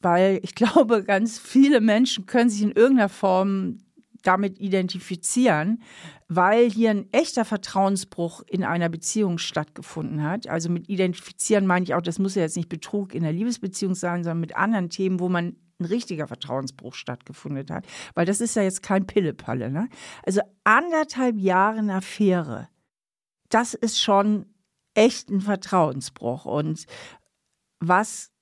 weil ich (laughs) glaube, ganz viele Menschen können sich in irgendeiner Form damit identifizieren, weil hier ein echter Vertrauensbruch in einer Beziehung stattgefunden hat. Also mit identifizieren meine ich auch, das muss ja jetzt nicht Betrug in der Liebesbeziehung sein, sondern mit anderen Themen, wo man ein richtiger Vertrauensbruch stattgefunden hat. Weil das ist ja jetzt kein Pillepalle. Ne? Also anderthalb Jahre Affäre, das ist schon echt ein Vertrauensbruch. Und was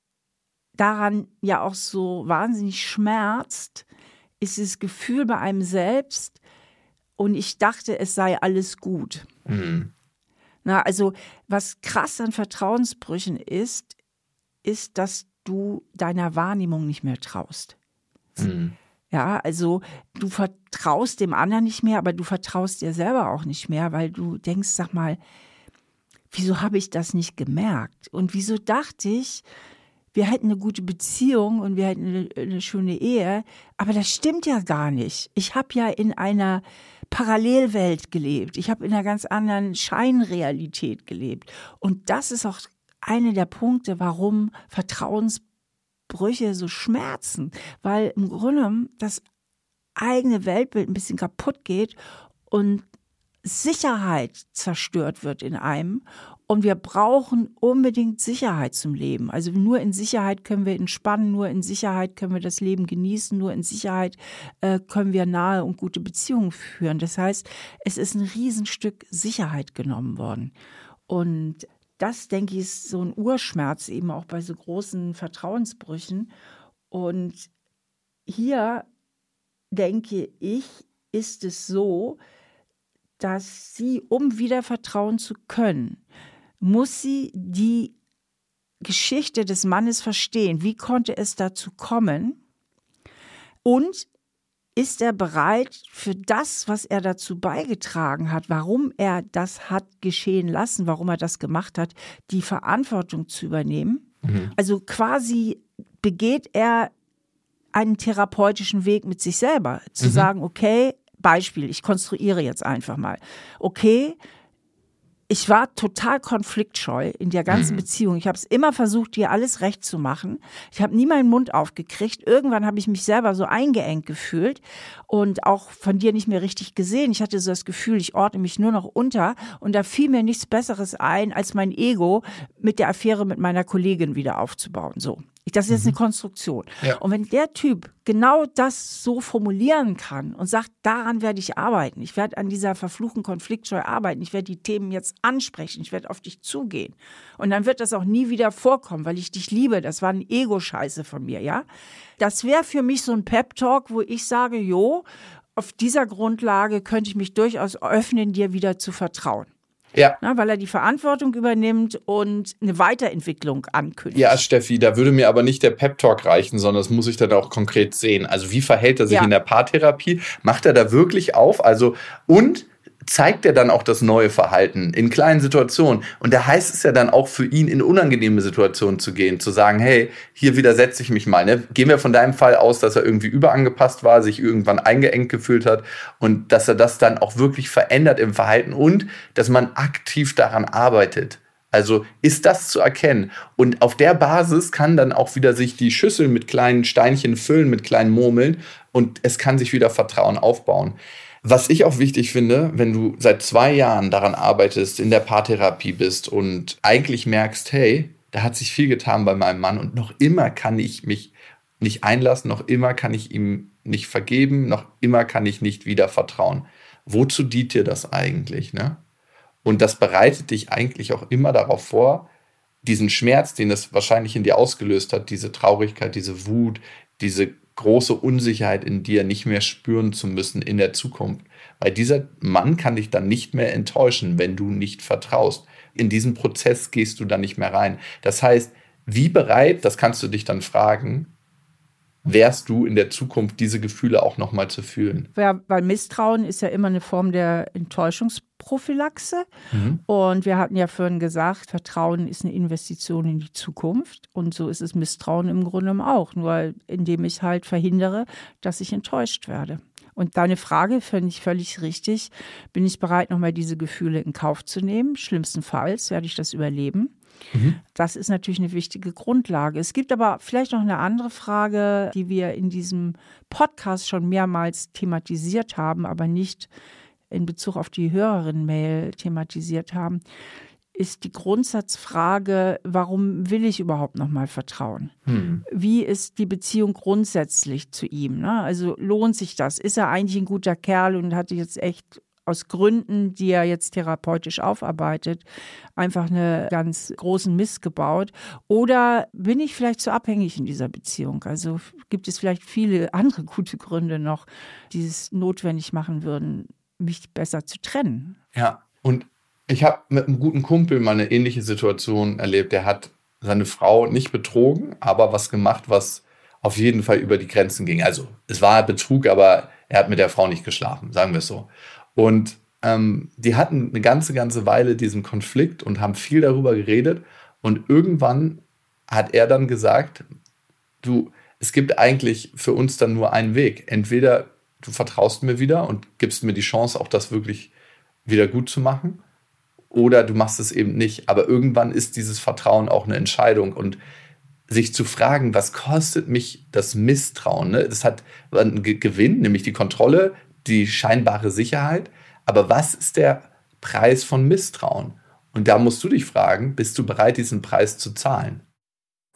daran ja auch so wahnsinnig schmerzt, ist das Gefühl bei einem selbst und ich dachte, es sei alles gut. Mhm. Na, also was krass an Vertrauensbrüchen ist, ist, dass du deiner Wahrnehmung nicht mehr traust. Mhm. Ja, also du vertraust dem anderen nicht mehr, aber du vertraust dir selber auch nicht mehr, weil du denkst, sag mal, wieso habe ich das nicht gemerkt? Und wieso dachte ich, wir hätten eine gute Beziehung und wir hätten eine, eine schöne Ehe. Aber das stimmt ja gar nicht. Ich habe ja in einer Parallelwelt gelebt. Ich habe in einer ganz anderen Scheinrealität gelebt. Und das ist auch einer der Punkte, warum Vertrauensbrüche so schmerzen. Weil im Grunde das eigene Weltbild ein bisschen kaputt geht und Sicherheit zerstört wird in einem und wir brauchen unbedingt Sicherheit zum Leben. Also nur in Sicherheit können wir entspannen, nur in Sicherheit können wir das Leben genießen, nur in Sicherheit äh, können wir nahe und gute Beziehungen führen. Das heißt, es ist ein Riesenstück Sicherheit genommen worden. Und das, denke ich, ist so ein Urschmerz eben auch bei so großen Vertrauensbrüchen. Und hier, denke ich, ist es so, dass sie, um wieder vertrauen zu können, muss sie die Geschichte des Mannes verstehen. Wie konnte es dazu kommen? Und ist er bereit für das, was er dazu beigetragen hat, warum er das hat geschehen lassen, warum er das gemacht hat, die Verantwortung zu übernehmen? Mhm. Also quasi begeht er einen therapeutischen Weg mit sich selber, zu mhm. sagen, okay, Beispiel, ich konstruiere jetzt einfach mal, okay, ich war total konfliktscheu in der ganzen mhm. Beziehung. Ich habe es immer versucht, dir alles recht zu machen. Ich habe nie meinen Mund aufgekriegt. Irgendwann habe ich mich selber so eingeengt gefühlt und auch von dir nicht mehr richtig gesehen. Ich hatte so das Gefühl, ich ordne mich nur noch unter und da fiel mir nichts Besseres ein, als mein Ego mit der Affäre mit meiner Kollegin wieder aufzubauen. So. Das ist jetzt eine Konstruktion. Ja. Und wenn der Typ genau das so formulieren kann und sagt, daran werde ich arbeiten, ich werde an dieser verfluchten Konfliktscheu arbeiten, ich werde die Themen jetzt ansprechen, ich werde auf dich zugehen. Und dann wird das auch nie wieder vorkommen, weil ich dich liebe. Das war ein Ego-Scheiße von mir, ja. Das wäre für mich so ein Pep-Talk, wo ich sage, jo, auf dieser Grundlage könnte ich mich durchaus öffnen, dir wieder zu vertrauen. Ja. Na, weil er die Verantwortung übernimmt und eine Weiterentwicklung ankündigt. Ja, Steffi, da würde mir aber nicht der Pep-Talk reichen, sondern das muss ich dann auch konkret sehen. Also wie verhält er sich Ja. in der Paartherapie? Macht er da wirklich auf? Also und zeigt er dann auch das neue Verhalten in kleinen Situationen? Und da heißt es ja dann auch für ihn in unangenehme Situationen zu gehen, zu sagen, hey, hier widersetze ich mich mal. Ne? Gehen wir von deinem Fall aus, dass er irgendwie überangepasst war, sich irgendwann eingeengt gefühlt hat und dass er das dann auch wirklich verändert im Verhalten und dass man aktiv daran arbeitet. Also ist das zu erkennen. Und auf der Basis kann dann auch wieder sich die Schüssel mit kleinen Steinchen füllen, mit kleinen Murmeln und es kann sich wieder Vertrauen aufbauen. Was ich auch wichtig finde, wenn du seit zwei Jahren daran arbeitest, in der Paartherapie bist und eigentlich merkst, hey, da hat sich viel getan bei meinem Mann und noch immer kann ich mich nicht einlassen, noch immer kann ich ihm nicht vergeben, noch immer kann ich nicht wieder vertrauen. Wozu dient dir das eigentlich, ne? Und das bereitet dich eigentlich auch immer darauf vor, diesen Schmerz, den es wahrscheinlich in dir ausgelöst hat, diese Traurigkeit, diese Wut, diese große Unsicherheit in dir nicht mehr spüren zu müssen in der Zukunft. Weil dieser Mann kann dich dann nicht mehr enttäuschen, wenn du nicht vertraust. In diesen Prozess gehst du dann nicht mehr rein. Das heißt, wie bereit, das kannst du dich dann fragen, wärst du in der Zukunft diese Gefühle auch nochmal zu fühlen? Ja, weil Misstrauen ist ja immer eine Form der Enttäuschungsprophylaxe. Und wir hatten ja vorhin gesagt, Vertrauen ist eine Investition in die Zukunft. Und so ist es Misstrauen im Grunde auch. Nur indem ich halt verhindere, dass ich enttäuscht werde. Und deine Frage finde ich völlig richtig. Bin ich bereit, nochmal diese Gefühle in Kauf zu nehmen? Schlimmstenfalls werde ich das überleben. Das ist natürlich eine wichtige Grundlage. Es gibt aber vielleicht noch eine andere Frage, die wir in diesem Podcast schon mehrmals thematisiert haben, aber nicht in Bezug auf die Hörerin-Mail thematisiert haben, ist die Grundsatzfrage, warum will ich überhaupt noch mal vertrauen? Wie ist die Beziehung grundsätzlich zu ihm? Ne? Also lohnt sich das? Ist er eigentlich ein guter Kerl und hat jetzt echt aus Gründen, die er jetzt therapeutisch aufarbeitet, einfach eine ganz großen Mist gebaut? Oder bin ich vielleicht zu abhängig in dieser Beziehung? Also gibt es vielleicht viele andere gute Gründe noch, die es notwendig machen würden, mich besser zu trennen? Ja, und ich habe mit einem guten Kumpel mal eine ähnliche Situation erlebt. Der hat seine Frau nicht betrogen, aber was gemacht, was auf jeden Fall über die Grenzen ging. Also es war Betrug, aber er hat mit der Frau nicht geschlafen, sagen wir es so. Und ähm, die hatten eine ganze, ganze Weile diesen Konflikt und haben viel darüber geredet. Und irgendwann hat er dann gesagt, du, es gibt eigentlich für uns dann nur einen Weg. Entweder du vertraust mir wieder und gibst mir die Chance, auch das wirklich wieder gut zu machen, oder du machst es eben nicht. Aber irgendwann ist dieses Vertrauen auch eine Entscheidung und sich zu fragen, was kostet mich das Misstrauen? Ne? Das hat einen Ge- Gewinn, nämlich die Kontrolle, die scheinbare Sicherheit. Aber was ist der Preis von Misstrauen? Und da musst du dich fragen, bist du bereit, diesen Preis zu zahlen?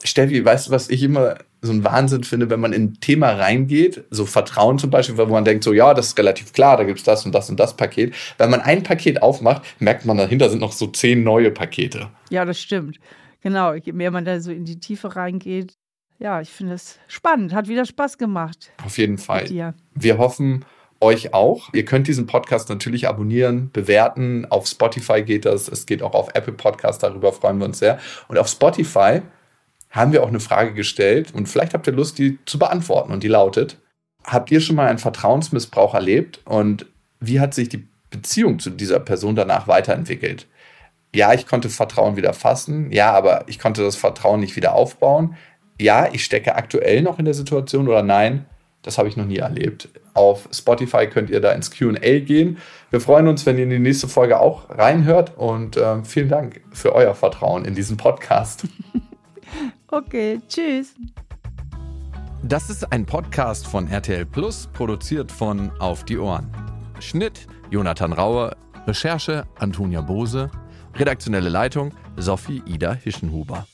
Steffi, weißt du, was ich immer so ein Wahnsinn finde, wenn man in ein Thema reingeht, so Vertrauen zum Beispiel, wo man denkt, so ja, das ist relativ klar, da gibt es das und das und das Paket. Wenn man ein Paket aufmacht, merkt man, dahinter sind noch so zehn neue Pakete. Ja, das stimmt. Genau, je mehr man da so in die Tiefe reingeht. Ja, ich finde es spannend. Hat wieder Spaß gemacht Auf jeden Fall. Wir hoffen, euch auch. Ihr könnt diesen Podcast natürlich abonnieren, bewerten. Auf Spotify geht das. Es geht auch auf Apple Podcast. Darüber freuen wir uns sehr. Und auf Spotify haben wir auch eine Frage gestellt und vielleicht habt ihr Lust, die zu beantworten. Und die lautet: Habt ihr schon mal einen Vertrauensmissbrauch erlebt und wie hat sich die Beziehung zu dieser Person danach weiterentwickelt? Ja, ich konnte Vertrauen wieder fassen. Ja, aber ich konnte das Vertrauen nicht wieder aufbauen. Ja, ich stecke aktuell noch in der Situation oder nein, das habe ich noch nie erlebt. Auf Spotify könnt ihr da ins QA gehen. Wir freuen uns, wenn ihr in die nächste Folge auch reinhört und äh, vielen Dank für euer Vertrauen in diesen Podcast. (laughs) Okay, tschüss. Das ist ein Podcast von RTL Plus, produziert von Auf die Ohren. Schnitt Jonathan Raue, Recherche Antonia Bose, redaktionelle Leitung Sophie Ida Hischenhuber.